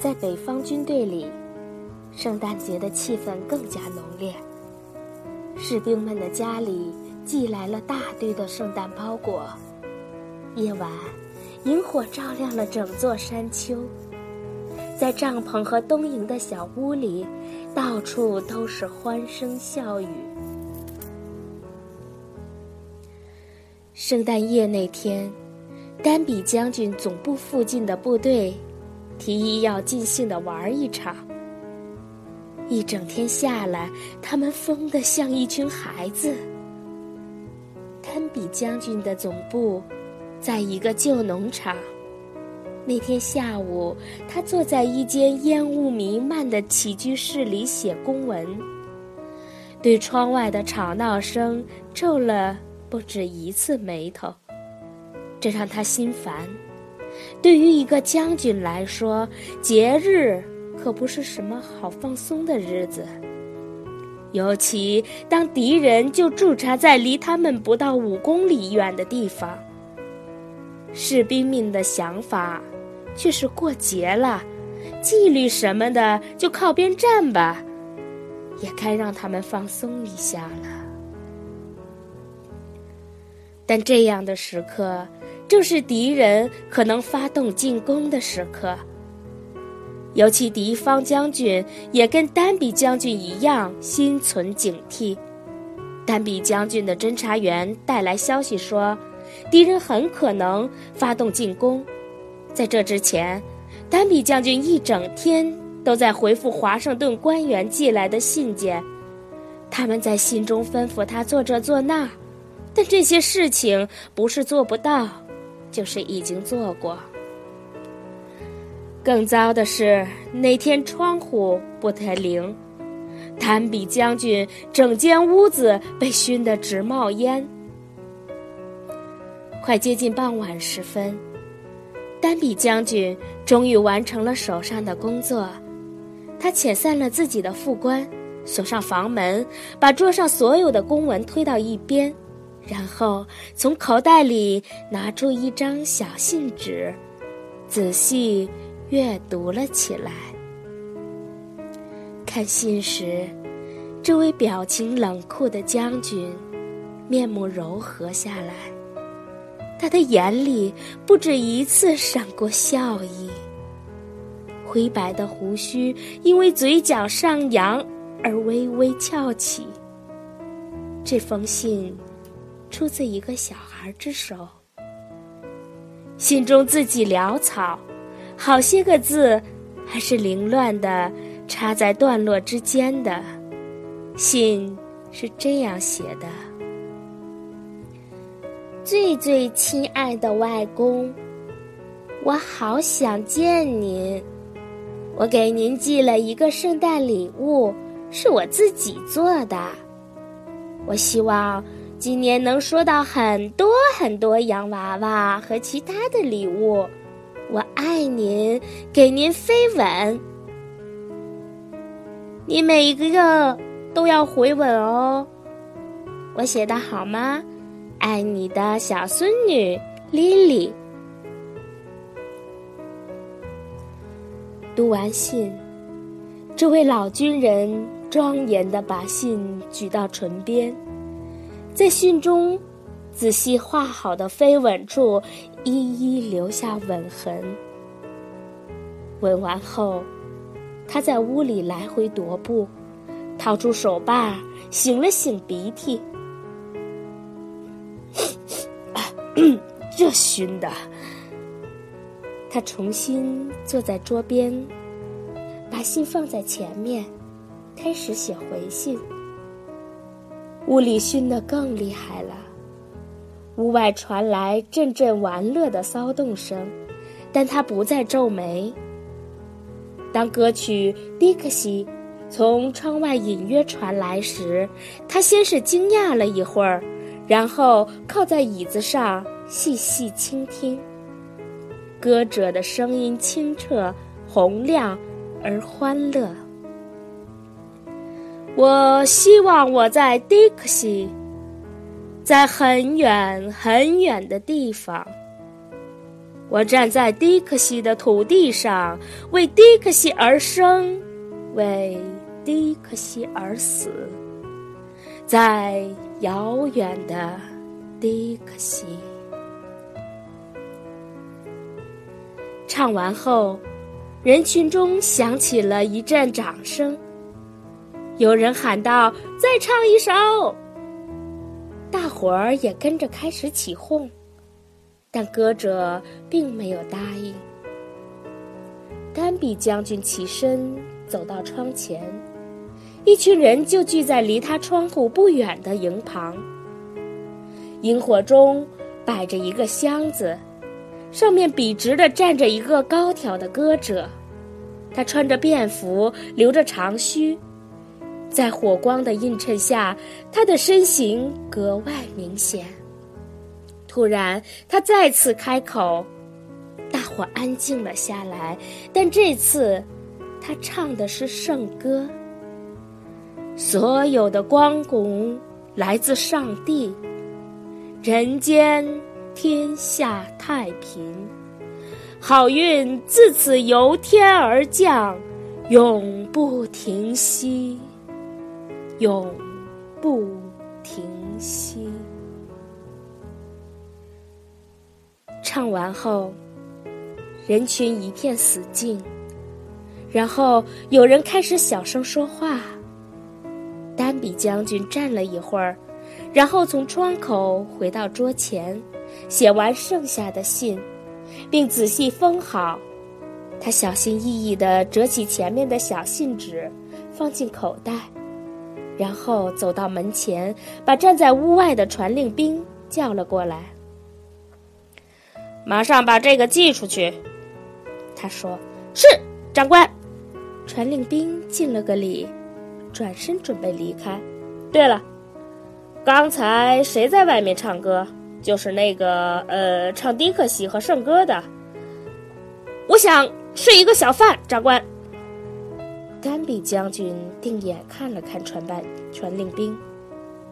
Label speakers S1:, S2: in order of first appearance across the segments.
S1: 在北方军队里，圣诞节的气氛更加浓烈。士兵们的家里寄来了大堆的圣诞包裹。夜晚，萤火照亮了整座山丘。在帐篷和东营的小屋里，到处都是欢声笑语。圣诞夜那天，丹比将军总部附近的部队提议要尽兴的玩一场。一整天下来，他们疯得像一群孩子。堪比将军的总部在一个旧农场。那天下午，他坐在一间烟雾弥漫的起居室里写公文，对窗外的吵闹声皱了。不止一次眉头，这让他心烦。对于一个将军来说，节日可不是什么好放松的日子。尤其当敌人就驻扎在离他们不到五公里远的地方，士兵们的想法却是过节了，纪律什么的就靠边站吧，也该让他们放松一下了。但这样的时刻，正是敌人可能发动进攻的时刻。尤其敌方将军也跟丹比将军一样心存警惕。丹比将军的侦察员带来消息说，敌人很可能发动进攻。在这之前，丹比将军一整天都在回复华盛顿官员寄来的信件，他们在信中吩咐他做这做那。但这些事情不是做不到，就是已经做过。更糟的是，那天窗户不太灵，丹比将军整间屋子被熏得直冒烟。快接近傍晚时分，丹比将军终于完成了手上的工作，他遣散了自己的副官，锁上房门，把桌上所有的公文推到一边。然后从口袋里拿出一张小信纸，仔细阅读了起来。看信时，这位表情冷酷的将军面目柔和下来，他的眼里不止一次闪过笑意。灰白的胡须因为嘴角上扬而微微翘起。这封信。出自一个小孩之手。信中字迹潦草，好些个字还是凌乱的，插在段落之间的。信是这样写的：“最最亲爱的外公，我好想见您。我给您寄了一个圣诞礼物，是我自己做的。我希望。”今年能收到很多很多洋娃娃和其他的礼物，我爱您，给您飞吻。你每一个都要回吻哦。我写的好吗？爱你的小孙女莉莉。读完信，这位老军人庄严的把信举到唇边。在信中仔细画好的飞吻处，一一留下吻痕。吻完后，他在屋里来回踱步，掏出手帕擤了擤鼻涕。这熏的！他重新坐在桌边，把信放在前面，开始写回信。屋里熏得更厉害了，屋外传来阵阵玩乐的骚动声，但他不再皱眉。当歌曲《迪克西》从窗外隐约传来时，他先是惊讶了一会儿，然后靠在椅子上细细倾听。歌者的声音清澈、洪亮而欢乐。我希望我在迪克西，在很远很远的地方。我站在迪克西的土地上，为迪克西而生，为迪克西而死，在遥远的迪克西。唱完后，人群中响起了一阵掌声。有人喊道：“再唱一首！”大伙儿也跟着开始起哄。但歌者并没有答应。甘比将军起身走到窗前，一群人就聚在离他窗户不远的营旁。萤火中摆着一个箱子，上面笔直的站着一个高挑的歌者，他穿着便服，留着长须，在火光的映衬下，他的身形格外明显。突然，他再次开口，大伙安静了下来。但这次，他唱的是圣歌。所有的光荣来自上帝，人间天下太平，好运自此由天而降，永不停息，永不停息。唱完后，人群一片死静，然后有人开始小声说话。丹比将军站了一会儿，然后从窗口回到桌前，写完剩下的信，并仔细封好。他小心翼翼地折起前面的小信纸，放进口袋，然后走到门前，把站在屋外的传令兵叫了过来。马上把这个寄出去，他说：“是，长官。”传令兵敬了个礼，转身准备离开。对了，刚才谁在外面唱歌？就是那个呃，唱迪克西和圣歌的。我想是一个小贩，长官。丹比将军定眼看了看传班传令兵，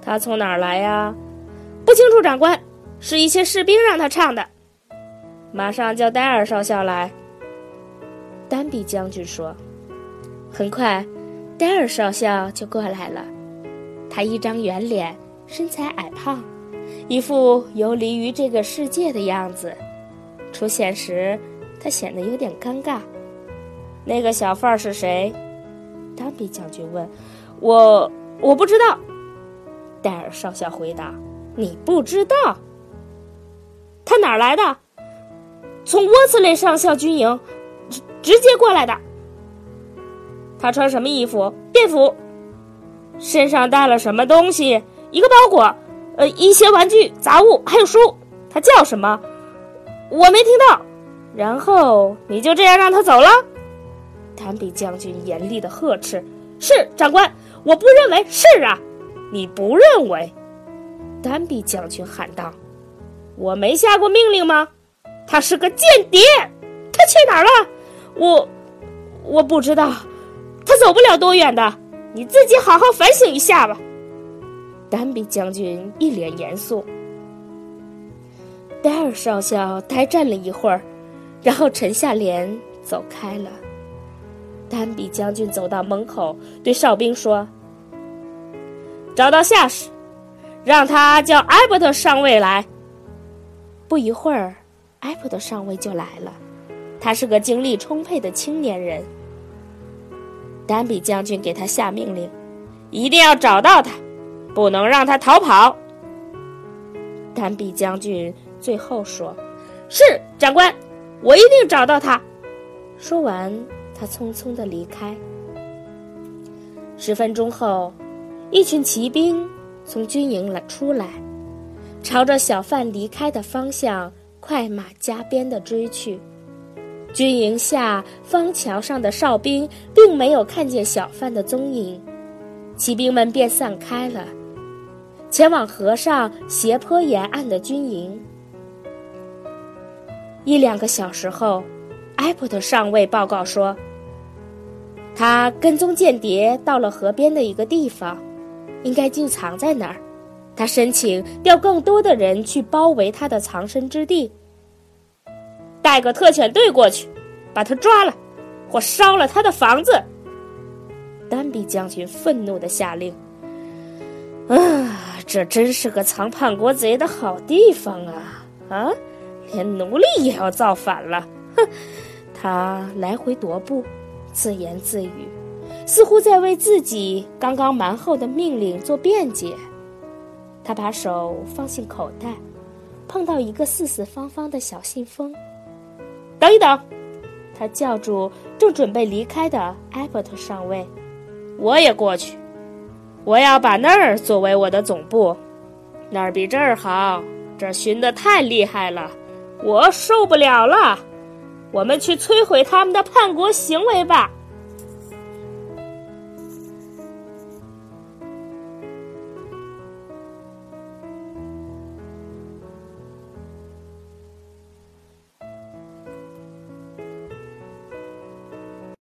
S1: 他从哪儿来呀？不清楚，长官。是一些士兵让他唱的。马上叫戴尔少校来。丹比将军说：“很快，戴尔少校就过来了。他一张圆脸，身材矮胖，一副游离于这个世界的样子。出现时，他显得有点尴尬。那个小贩是谁？”丹比将军问。“我我不知道。”戴尔少校回答。“你不知道？他哪儿来的？”从沃斯雷上校军营直直接过来的。他穿什么衣服？便服。身上带了什么东西？一个包裹，呃，一些玩具、杂物，还有书。他叫什么？我没听到。然后你就这样让他走了？丹比将军严厉的呵斥：“是长官，我不认为是啊，你不认为？”丹比将军喊道：“我没下过命令吗？”他是个间谍，他去哪儿了？我我不知道，他走不了多远的，你自己好好反省一下吧。丹比将军一脸严肃。戴尔少校呆站了一会儿，然后沉下脸走开了。丹比将军走到门口，对哨兵说：“找到下士，让他叫艾伯特上尉来。”不一会儿。埃伯特上尉就来了，他是个精力充沛的青年人。丹比将军给他下命令，一定要找到他，不能让他逃跑。丹比将军最后说：“是长官，我一定找到他。”说完，他匆匆的离开。十分钟后，一群骑兵从军营了出来，朝着小贩离开的方向。快马加鞭的追去，军营下方桥上的哨兵并没有看见小贩的踪影，骑兵们便散开了，前往河上斜坡沿岸的军营。一两个小时后，埃普特上尉报告说，他跟踪间谍到了河边的一个地方，应该就藏在那儿。他申请调更多的人去包围他的藏身之地。
S2: 带个特遣队过去，把他抓了，或烧了他的房子。
S1: 丹比将军愤怒的下令：“
S2: 啊，这真是个藏叛国贼的好地方啊！啊，连奴隶也要造反了！哼！”
S1: 他来回踱步，自言自语，似乎在为自己刚刚蛮后的命令做辩解。他把手放进口袋，碰到一个四四方方的小信封。
S2: 等一等，
S1: 他叫住正准备离开的艾伯特上尉。
S2: 我也过去，我要把那儿作为我的总部，那儿比这儿好。这儿熏得太厉害了，我受不了了。我们去摧毁他们的叛国行为吧。